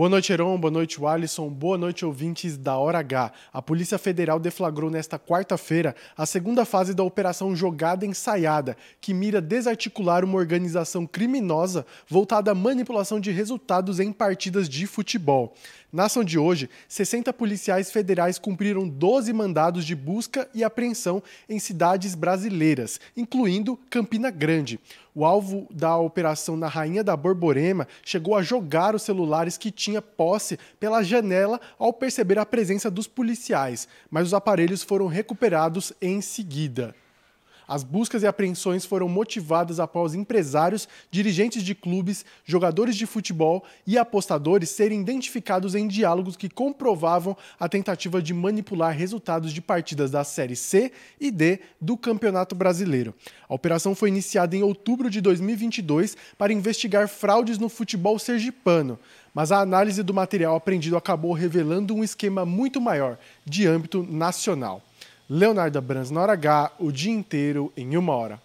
Boa noite, Heron. Boa noite, Alisson. Boa noite, ouvintes da Hora H. A Polícia Federal deflagrou nesta quarta-feira a segunda fase da Operação Jogada Ensaiada, que mira desarticular uma organização criminosa voltada à manipulação de resultados em partidas de futebol. Na ação de hoje, 60 policiais federais cumpriram 12 mandados de busca e apreensão em cidades brasileiras, incluindo Campina Grande. O alvo da operação na Rainha da Borborema chegou a jogar os celulares que tinha posse pela janela ao perceber a presença dos policiais, mas os aparelhos foram recuperados em seguida. As buscas e apreensões foram motivadas após empresários, dirigentes de clubes, jogadores de futebol e apostadores serem identificados em diálogos que comprovavam a tentativa de manipular resultados de partidas da Série C e D do Campeonato Brasileiro. A operação foi iniciada em outubro de 2022 para investigar fraudes no futebol sergipano mas a análise do material apreendido acabou revelando um esquema muito maior, de âmbito nacional. Leonardo Brans na hora H, o dia inteiro em uma hora.